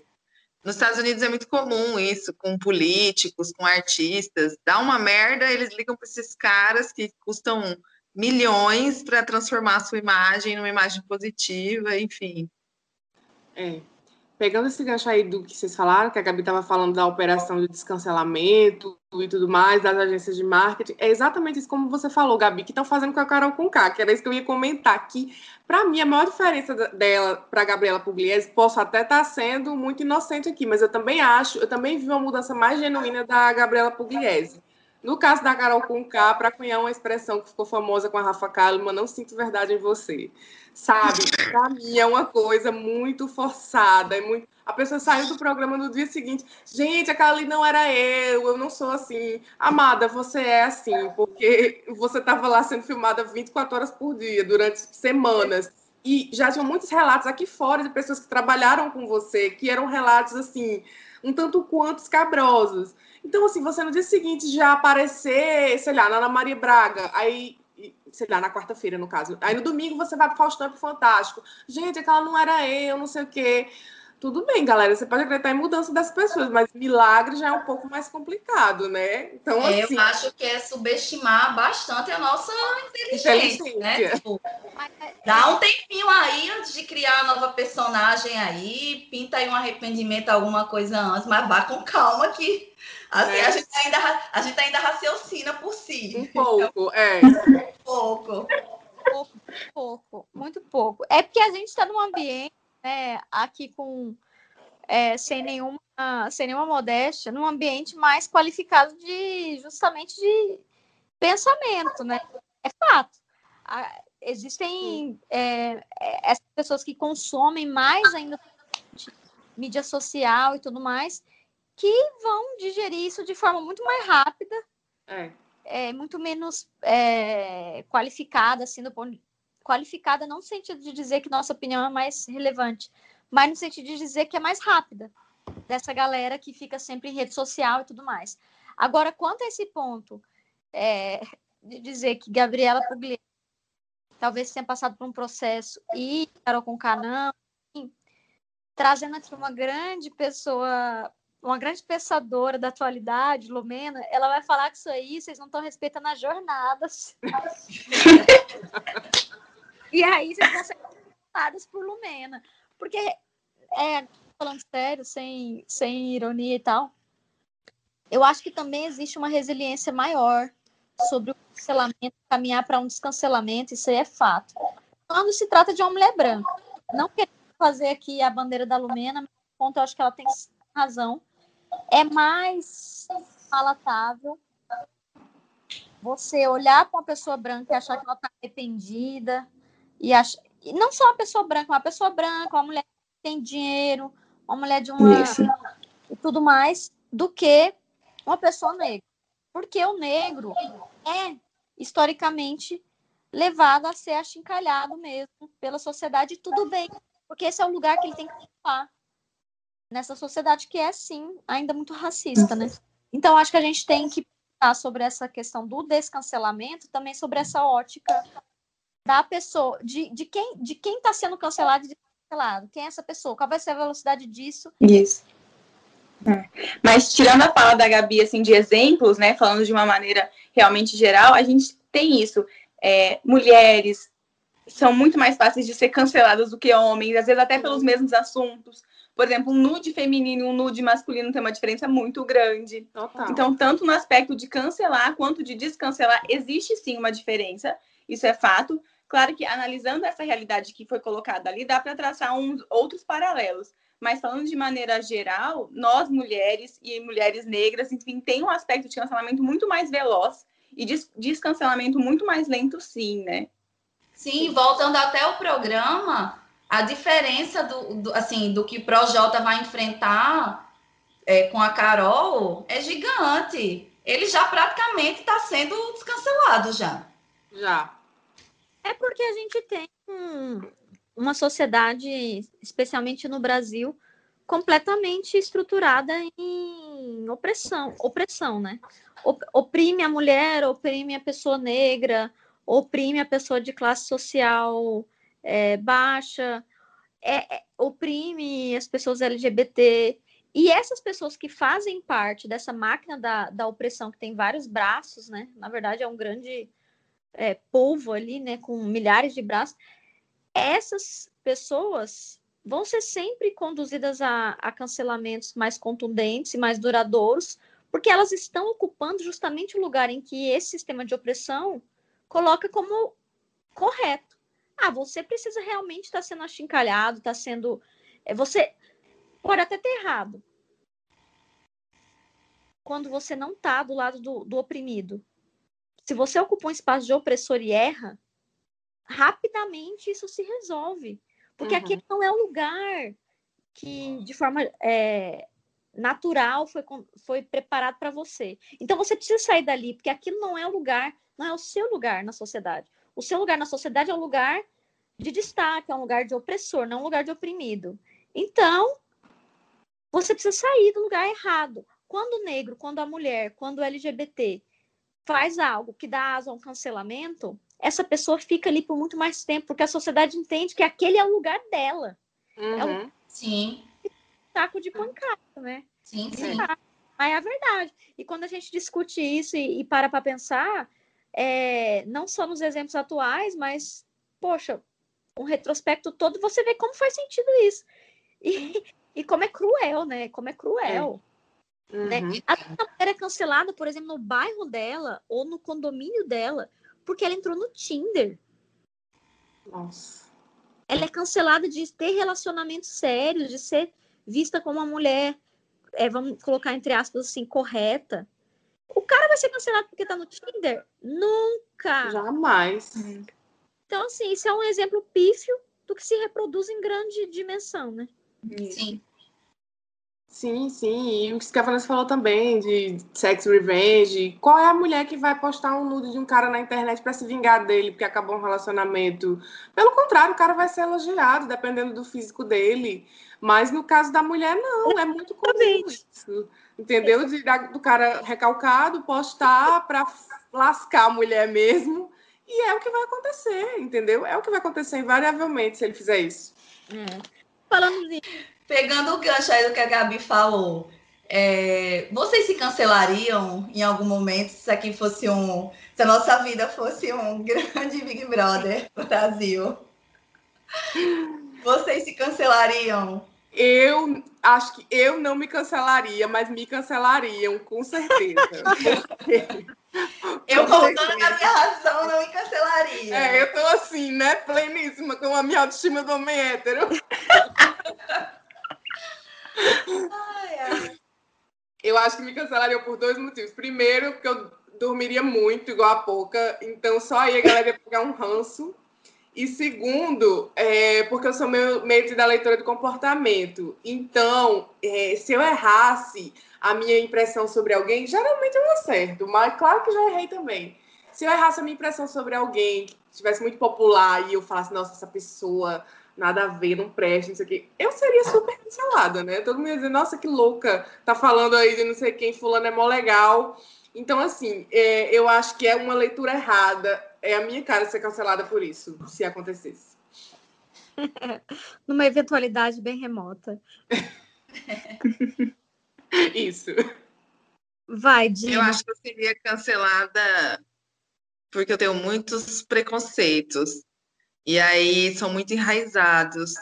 Nos Estados Unidos é muito comum isso, com políticos, com artistas. Dá uma merda, eles ligam para esses caras que custam milhões para transformar a sua imagem numa imagem positiva, enfim. É. Pegando esse gancho aí do que vocês falaram, que a Gabi estava falando da operação de descancelamento e tudo mais, das agências de marketing, é exatamente isso como você falou, Gabi, que estão fazendo com a Carol Conká, que era isso que eu ia comentar, que para mim a maior diferença dela para Gabriela Pugliese, posso até estar tá sendo muito inocente aqui, mas eu também acho, eu também vi uma mudança mais genuína da Gabriela Pugliese. No caso da Carol Conká, para cunhar uma expressão que ficou famosa com a Rafa Kalimann, não sinto verdade em você. Sabe? Para mim é uma coisa muito forçada. É muito... A pessoa saiu do programa no dia seguinte. Gente, aquela ali não era eu, eu não sou assim. Amada, você é assim, porque você estava lá sendo filmada 24 horas por dia, durante semanas. E já tinham muitos relatos aqui fora de pessoas que trabalharam com você, que eram relatos assim, um tanto quanto escabrosos. Então, assim, você no dia seguinte já aparecer, sei lá, na Ana Maria Braga, aí, sei lá, na quarta-feira, no caso. Aí no domingo você vai pro Faustão pro Fantástico. Gente, aquela não era eu, não sei o quê. Tudo bem, galera, você pode acreditar em mudança das pessoas, mas milagre já é um pouco mais complicado, né? Então, é, assim... Eu acho que é subestimar bastante a nossa inteligência, né? Tipo, dá um tempinho aí antes de criar a nova personagem aí, pinta aí um arrependimento, alguma coisa antes, mas vá com calma que Assim, é. a, gente ainda, a gente ainda raciocina por si. Um pouco, é. Um pouco. Pouco, pouco, muito pouco. É porque a gente está num ambiente, né, aqui com é, sem nenhuma sem nenhuma modéstia, num ambiente mais qualificado de justamente de pensamento, né? É fato. existem é, é, essas pessoas que consomem mais ainda mídia social e tudo mais, que vão digerir isso de forma muito mais rápida, é. É, muito menos é, qualificada, assim, do ponto de... qualificada não no sentido de dizer que nossa opinião é mais relevante, mas no sentido de dizer que é mais rápida dessa galera que fica sempre em rede social e tudo mais. Agora, quanto a esse ponto é, de dizer que Gabriela Pugliese talvez tenha passado por um processo e Carol com não, trazendo aqui uma grande pessoa uma grande pensadora da atualidade, Lumena, ela vai falar que isso aí vocês não estão respeitando as jornadas. e aí vocês vão ser pensadas por Lumena. Porque, é, falando sério, sem, sem ironia e tal, eu acho que também existe uma resiliência maior sobre o cancelamento, caminhar para um descancelamento, isso aí é fato. Quando se trata de uma mulher branca, não quero fazer aqui a bandeira da Lumena, mas ponto eu acho que ela tem razão é mais palatável você olhar para uma pessoa branca e achar que ela está arrependida e, ach... e não só uma pessoa branca, uma pessoa branca, uma mulher que tem dinheiro, uma mulher de uma Isso. e tudo mais, do que uma pessoa negra. Porque o negro é historicamente levado a ser achincalhado mesmo pela sociedade, e tudo bem, porque esse é o lugar que ele tem que ocupar nessa sociedade que é, sim, ainda muito racista, né? Então, acho que a gente tem que pensar sobre essa questão do descancelamento, também sobre essa ótica da pessoa, de, de quem de quem está sendo cancelado e de cancelado? Quem é essa pessoa? Qual vai ser a velocidade disso? Isso. É. Mas tirando a fala da Gabi, assim, de exemplos, né, falando de uma maneira realmente geral, a gente tem isso. É, mulheres são muito mais fáceis de ser canceladas do que homens, às vezes até pelos mesmos assuntos. Por exemplo, um nude feminino e um nude masculino tem uma diferença muito grande. Total. Então, tanto no aspecto de cancelar quanto de descancelar, existe sim uma diferença, isso é fato. Claro que analisando essa realidade que foi colocada ali, dá para traçar uns outros paralelos. Mas falando de maneira geral, nós mulheres e mulheres negras, enfim, tem um aspecto de cancelamento muito mais veloz e des descancelamento muito mais lento, sim, né? Sim, voltando até o programa, a diferença do, do assim do que o Projota vai enfrentar é, com a Carol é gigante. Ele já praticamente está sendo descancelado já. Já. É porque a gente tem um, uma sociedade, especialmente no Brasil, completamente estruturada em opressão, opressão, né? Oprime a mulher, oprime a pessoa negra, oprime a pessoa de classe social é, baixa, é, é, oprime as pessoas LGBT. E essas pessoas que fazem parte dessa máquina da, da opressão, que tem vários braços, né? Na verdade, é um grande é, polvo ali, né? Com milhares de braços. Essas pessoas vão ser sempre conduzidas a, a cancelamentos mais contundentes e mais duradouros, porque elas estão ocupando justamente o lugar em que esse sistema de opressão coloca como correto. Ah, você precisa realmente estar sendo achincalhado, está sendo. Você pode até ter errado. Quando você não está do lado do, do oprimido. Se você ocupa um espaço de opressor e erra, rapidamente isso se resolve. Porque uhum. aquele não é um lugar que, de forma é, natural, foi, foi preparado para você. Então você precisa sair dali, porque aquilo não é o lugar, não é o seu lugar na sociedade. O seu lugar na sociedade é um lugar de destaque, é um lugar de opressor, não um lugar de oprimido. Então, você precisa sair do lugar errado. Quando o negro, quando a mulher, quando o LGBT faz algo que dá asa a um cancelamento, essa pessoa fica ali por muito mais tempo, porque a sociedade entende que aquele é o lugar dela. Uhum. É um sim. saco de pancada, né? Sim, sim. Mas é verdade. E quando a gente discute isso e, e para para pensar, é, não só nos exemplos atuais, mas, poxa, um retrospecto todo, você vê como faz sentido isso. E, e como é cruel, né? Como é cruel. É. Né? Uhum. A mulher é cancelada, por exemplo, no bairro dela ou no condomínio dela, porque ela entrou no Tinder. Nossa. Ela é cancelada de ter relacionamentos sérios, de ser vista como uma mulher, é, vamos colocar entre aspas assim, correta. O cara vai ser cancelado porque tá no Tinder? Nunca! Jamais. Então, assim, isso é um exemplo pífio do que se reproduz em grande dimensão, né? Sim. Sim, sim. E o que a Vanessa falou também de sex revenge. Qual é a mulher que vai postar um nude de um cara na internet para se vingar dele porque acabou um relacionamento? Pelo contrário, o cara vai ser elogiado, dependendo do físico dele. Mas no caso da mulher, não. É muito comum isso. Entendeu? De, do cara recalcado postar para lascar a mulher mesmo. E é o que vai acontecer, entendeu? É o que vai acontecer invariavelmente se ele fizer isso. Falando de Pegando o gancho aí do que a Gabi falou, é, vocês se cancelariam em algum momento se aqui fosse um. Se a nossa vida fosse um grande Big Brother Brasil? Vocês se cancelariam? Eu acho que eu não me cancelaria, mas me cancelariam, com certeza. Eu, voltando na minha razão, não me cancelaria. É, eu tô assim, né? Pleníssima com a minha autoestima do homem hétero. Eu acho que me cancelariam por dois motivos. Primeiro, porque eu dormiria muito, igual a pouca, então só aí a galera ia pegar um ranço. E segundo, é, porque eu sou meio, meio da leitura de comportamento. Então, é, se eu errasse a minha impressão sobre alguém, geralmente eu acerto, mas claro que já errei também. Se eu errasse a minha impressão sobre alguém que estivesse muito popular e eu falasse, nossa, essa pessoa nada a ver, não presta, não sei o quê, eu seria super cancelada, né? Todo mundo ia dizer, nossa, que louca, tá falando aí de não sei quem, fulano é mó legal. Então, assim, é, eu acho que é uma leitura errada. É a minha cara ser cancelada por isso, se acontecesse. Numa eventualidade bem remota. Isso. Vai, Eu Dina. acho que eu seria cancelada porque eu tenho muitos preconceitos. E aí são muito enraizados.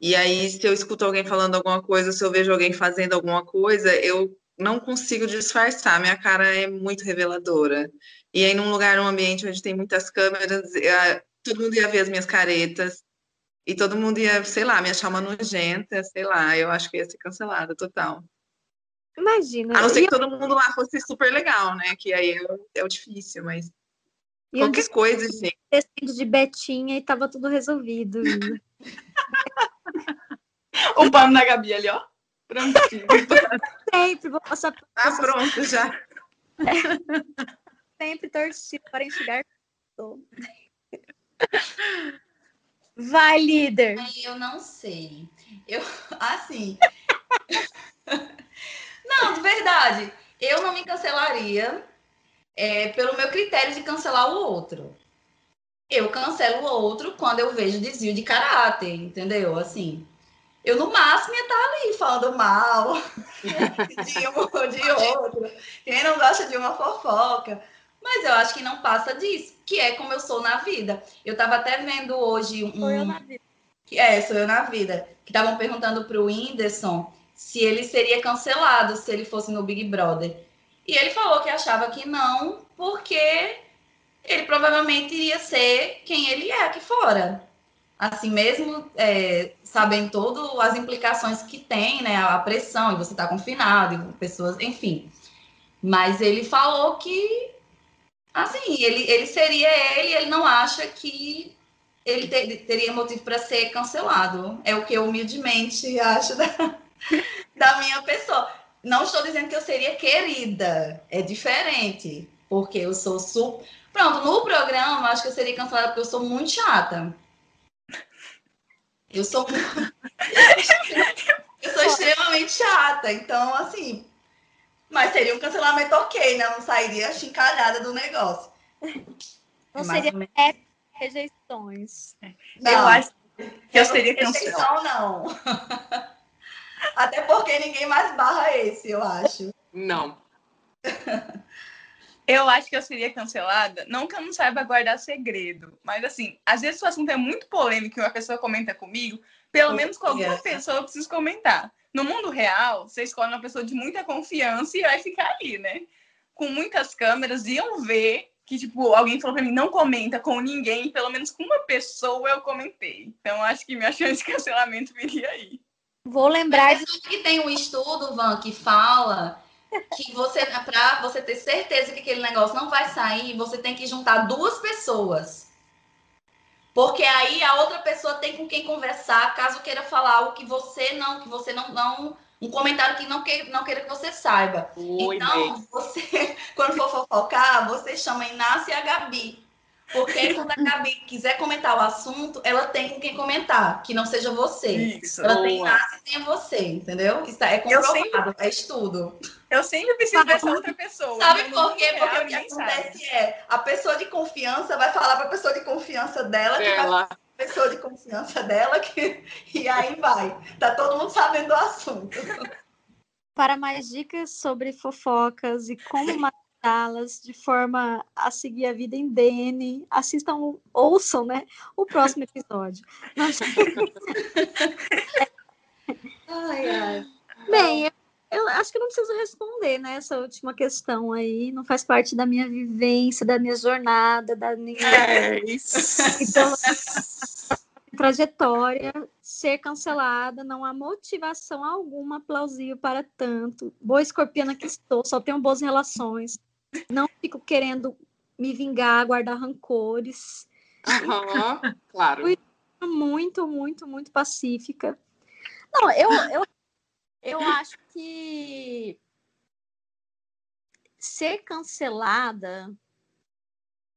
E aí, se eu escuto alguém falando alguma coisa, se eu vejo alguém fazendo alguma coisa, eu não consigo disfarçar. Minha cara é muito reveladora. E aí, num lugar, num ambiente onde tem muitas câmeras, eh, todo mundo ia ver as minhas caretas. E todo mundo ia, sei lá, me achar uma nojenta, sei lá. Eu acho que ia ser cancelada total. Imagina. A não ser que todo mundo lá fosse super legal, né? Que aí é, é o difícil, mas e eu qualquer coisa, gente. descendo de Betinha e tava tudo resolvido. O pano da Gabi ali, ó. Prontinho. sempre, vou passar Tá pronto já. sempre torcido para enxugar. tudo. Vai, líder. Eu não sei. Eu, assim. não, de verdade. Eu não me cancelaria é, pelo meu critério de cancelar o outro. Eu cancelo o outro quando eu vejo desvio de caráter, entendeu? Assim. Eu, no máximo, ia estar ali falando mal de um ou de outro. Quem não gosta de uma fofoca. Mas eu acho que não passa disso, que é como eu sou na vida. Eu estava até vendo hoje um, Sou eu na vida. que é, sou eu na vida. Que estavam perguntando pro Whindersson se ele seria cancelado se ele fosse no Big Brother. E ele falou que achava que não, porque ele provavelmente iria ser quem ele é aqui fora. Assim, mesmo é, sabendo todas as implicações que tem, né? A pressão, e você tá confinado, e pessoas, enfim. Mas ele falou que, assim, ele, ele seria ele, ele não acha que ele ter- teria motivo para ser cancelado. É o que eu humildemente acho da, da minha pessoa. Não estou dizendo que eu seria querida, é diferente, porque eu sou super. Pronto, no programa, acho que eu seria cancelada porque eu sou muito chata. Eu sou. eu sou extremamente chata, então, assim. Mas seria um cancelamento ok, né? Eu não sairia chincalhada do negócio. Não É mais seria menos- rejeições. Eu Não. acho que eu seria Rejeição, cancelada. não. Até porque ninguém mais barra esse, eu acho. Não. Eu acho que eu seria cancelada, não que eu não saiba guardar segredo, mas assim, às vezes o assunto é muito polêmico e uma pessoa comenta comigo, pelo menos com alguma Confiança. pessoa eu preciso comentar. No mundo real, você escolhe uma pessoa de muita confiança e vai ficar ali, né? Com muitas câmeras, iam ver que, tipo, alguém falou pra mim, não comenta com ninguém, pelo menos com uma pessoa eu comentei. Então, acho que minha chance de cancelamento viria aí. Vou lembrar de. Tanto que tem um estudo, Van, que fala que você, para você ter certeza que aquele negócio não vai sair, você tem que juntar duas pessoas. Porque aí a outra pessoa tem com quem conversar, caso queira falar algo que você não, que você não, não um comentário que não queira, não queira que você saiba. Oi, então, Beth. você, quando for fofocar, você chama a Inácia e a Gabi. Porque quando a Gabi quiser comentar o assunto, ela tem com quem comentar, que não seja você. Isso. Ela tem Boa. Inácia e tem você, entendeu? Isso é comprovado, é estudo. Eu sempre preciso dessa outra pessoa. Sabe né? Por quê? real, Porque o que ninguém sabe. acontece é, a pessoa de confiança vai falar para a pessoa de confiança dela, que vai Ela. pessoa de confiança dela, que... e aí vai. Tá todo mundo sabendo do assunto. Para mais dicas sobre fofocas e como matá-las de forma a seguir a vida em DN, assistam, ouçam, né, o próximo episódio. Ai, ai. Bem, eu, eu acho que não preciso responder, né, essa última questão aí, não faz parte da minha vivência, da minha jornada, da minha É isso. Então, trajetória, ser cancelada, não há motivação alguma plausível para tanto. Boa escorpiana que estou, só tenho boas relações. Não fico querendo me vingar, guardar rancores. Aham, claro. Muito, muito, muito pacífica. Não, eu, eu, eu acho que ser cancelada.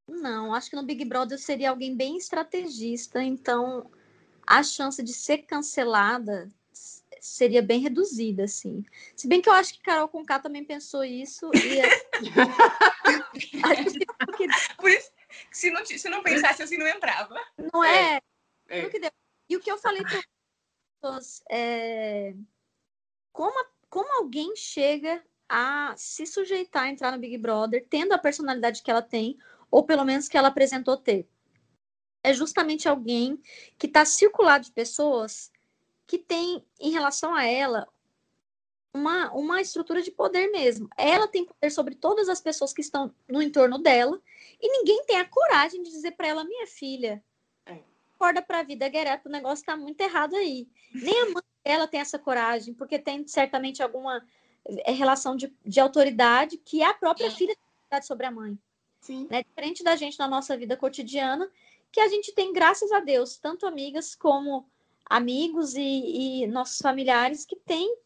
Não, acho que no Big Brother eu seria alguém bem estrategista, então a chance de ser cancelada seria bem reduzida, assim. Se bem que eu acho que Carol Conká também pensou isso e acho que Por isso, se não, se não pensasse assim, não entrava. não é, É. deu E o que eu falei para as pessoas é como, a- como alguém chega a se sujeitar a entrar no Big Brother, tendo a personalidade que ela tem, ou pelo menos que ela apresentou ter. É justamente alguém que está circulado de pessoas que tem, em relação a ela, uma, uma estrutura de poder mesmo. Ela tem poder sobre todas as pessoas que estão no entorno dela, e ninguém tem a coragem de dizer para ela, minha filha, É. acorda para a vida, up, o negócio está muito errado aí. Nem a mãe dela tem essa coragem, porque tem certamente alguma é, relação de, de autoridade que a própria Sim. filha tem autoridade sobre a mãe Sim. né? Diferente da gente na nossa vida cotidiana, que a gente tem, graças a Deus, tanto amigas como amigos e, e nossos familiares que têm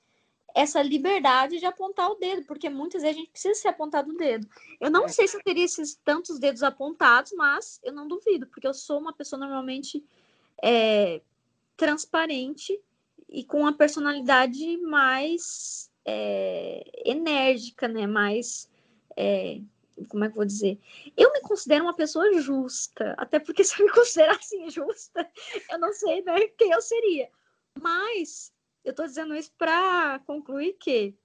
essa liberdade de apontar o dedo, porque muitas vezes a gente precisa ser apontado o dedo. Eu não É. sei se eu teria esses tantos dedos apontados, mas eu não duvido, porque eu sou uma pessoa normalmente é, transparente e com uma personalidade mais é, enérgica, né? Mais é, como é que eu vou dizer? Eu me considero uma pessoa justa, até porque se eu me considerar assim justa, eu não sei né, quem eu seria. Mas eu tô dizendo isso para concluir que,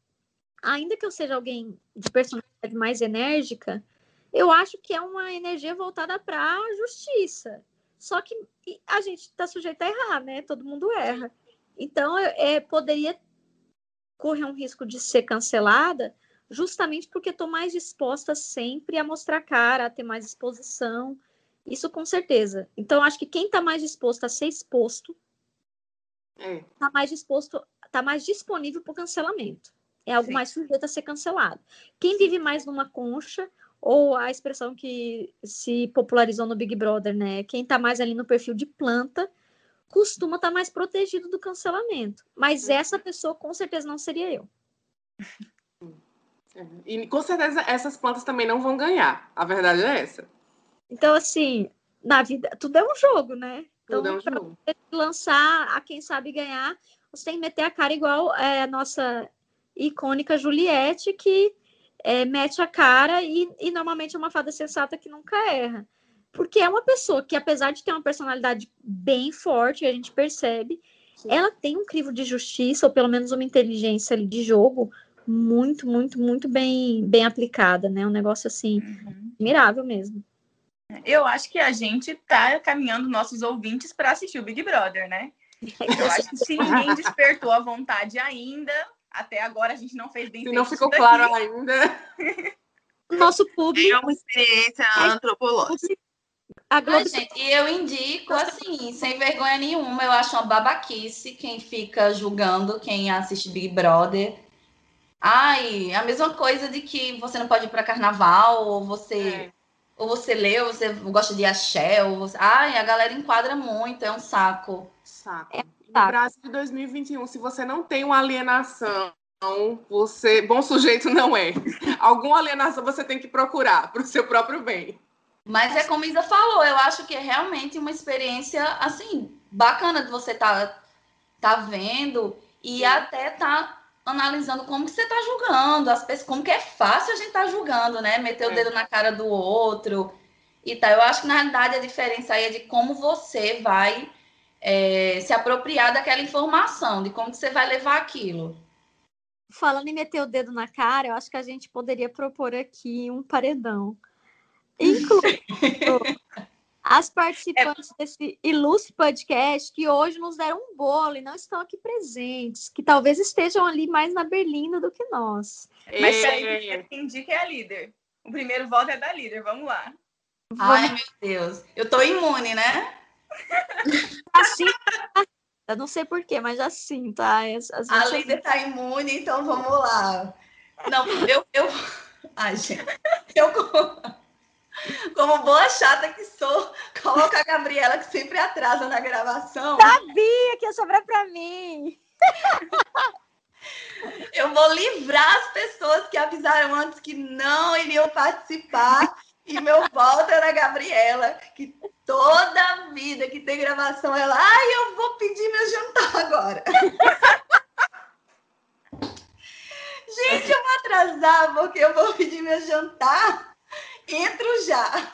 ainda que eu seja alguém de personalidade mais enérgica, eu acho que é uma energia voltada para a justiça. Só que a gente está sujeito a errar, né? Todo mundo erra. Então, eu, é, poderia correr um risco de ser cancelada justamente porque estou mais disposta sempre a mostrar cara, a ter mais exposição. Isso com certeza. Então, acho que quem está mais disposto a ser exposto É. está mais disposto, está mais disponível para o cancelamento. É algo Sim. mais sujeito a ser cancelado. Quem vive mais numa concha, ou a expressão que se popularizou no Big Brother, né? Quem está mais ali no perfil de planta, costuma estar mais protegido do cancelamento. Mas essa pessoa com certeza não seria eu. É. E com certeza essas plantas também não vão ganhar. A verdade é essa. Então, assim, na vida, tudo é um jogo, né? Então, Tudo é um jogo. lançar a quem sabe ganhar, você tem que meter a cara igual é, a nossa icônica Juliette, que é, mete a cara e, e normalmente é uma fada sensata que nunca erra. Porque é uma pessoa que, apesar de ter uma personalidade bem forte, a gente percebe, Sim. ela tem um crivo de justiça, ou pelo menos uma inteligência ali de jogo, muito, muito, muito bem, bem aplicada, né? Um negócio assim, Uhum. admirável mesmo. Eu acho que a gente tá caminhando nossos ouvintes para assistir o Big Brother, né? Eu acho que se ninguém despertou a vontade ainda, até agora a gente não fez bem Se não ficou claro daqui. ainda. O nosso público, É uma experiência antropológica. a Ai, Globo gente, e eu indico, assim, sem vergonha nenhuma, eu acho uma babaquice quem fica julgando quem assiste Big Brother. Ai, a mesma coisa de que você não pode ir para carnaval, ou você, É. ou você lê, ou você gosta de axé, ou você... Ai, a galera enquadra muito, é um saco. Saco. É No saco. Brasil de 2021, se você não tem uma alienação, você bom sujeito não é. Alguma alienação você tem que procurar para o seu próprio bem. Mas é como a Isa falou, eu acho que é realmente uma experiência, assim, bacana de você tá, tá vendo e Sim. até tá analisando como que você tá julgando, as pessoas, como que é fácil a gente tá julgando, né? Meter o É. dedo na cara do outro e tal. Eu acho que, na realidade, a diferença aí é de como você vai é, se apropriar daquela informação, de como que você vai levar aquilo. falando em meter o dedo na cara, eu acho que a gente poderia propor aqui um paredão. Incluindo as participantes desse ilustre podcast que hoje nos deram um bolo e não estão aqui presentes, que talvez estejam ali mais na Berlinda do que nós. Mas É, peraí, quem indica é a líder. O primeiro voto é da líder, vamos lá. Ai, meu Deus. Eu tô imune, né? Assim, eu não sei porquê, mas sinto. Ai, as, as A líder tá imune, então vamos lá. Não, eu. eu... Ai, gente. Eu, como- boa chata que sou, coloco a Gabriela, que sempre atrasa na gravação. sabia que ia sobrar pra mim. Eu vou livrar as pessoas que avisaram antes que não iriam participar. E meu voto é na Gabriela, que toda vida que tem gravação, ela, ai, eu vou pedir meu jantar agora. Gente, eu vou atrasar, porque eu vou pedir meu jantar. Entro já.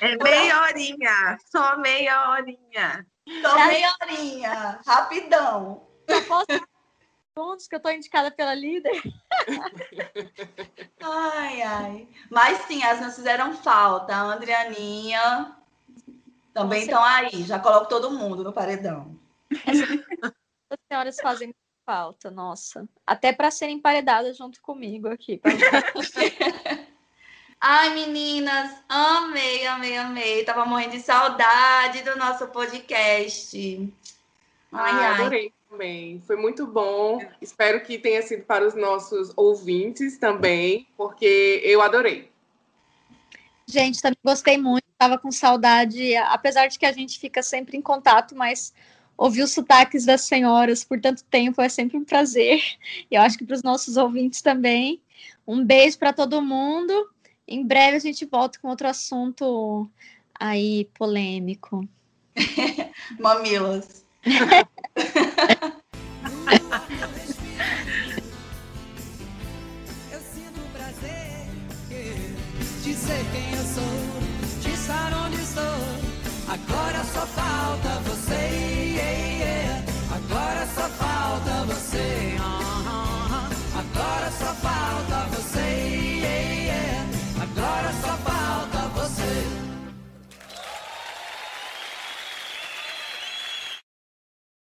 É meia horinha, só meia horinha. Só meia horinha, rapidão. Só posso pontos que eu tô indicada pela líder. Ai, ai. Mas sim, as não fizeram falta. A Andrianinha também estão aí. Já coloco todo mundo no paredão. As senhoras fazem falta, nossa. Até para serem emparedadas junto comigo aqui. Ai, meninas, amei, amei, amei. Tava morrendo de saudade do nosso podcast. Ai, Ah, ai. adorei também. Foi muito bom. Espero que tenha sido para os nossos ouvintes também, porque eu adorei. Gente, também gostei muito, tava com saudade, apesar de que a gente fica sempre em contato, mas ouvir os sotaques das senhoras por tanto tempo é sempre um prazer. E eu acho que para os nossos ouvintes também. Um beijo para todo mundo. Em breve a gente volta com outro assunto aí polêmico. Mamilos.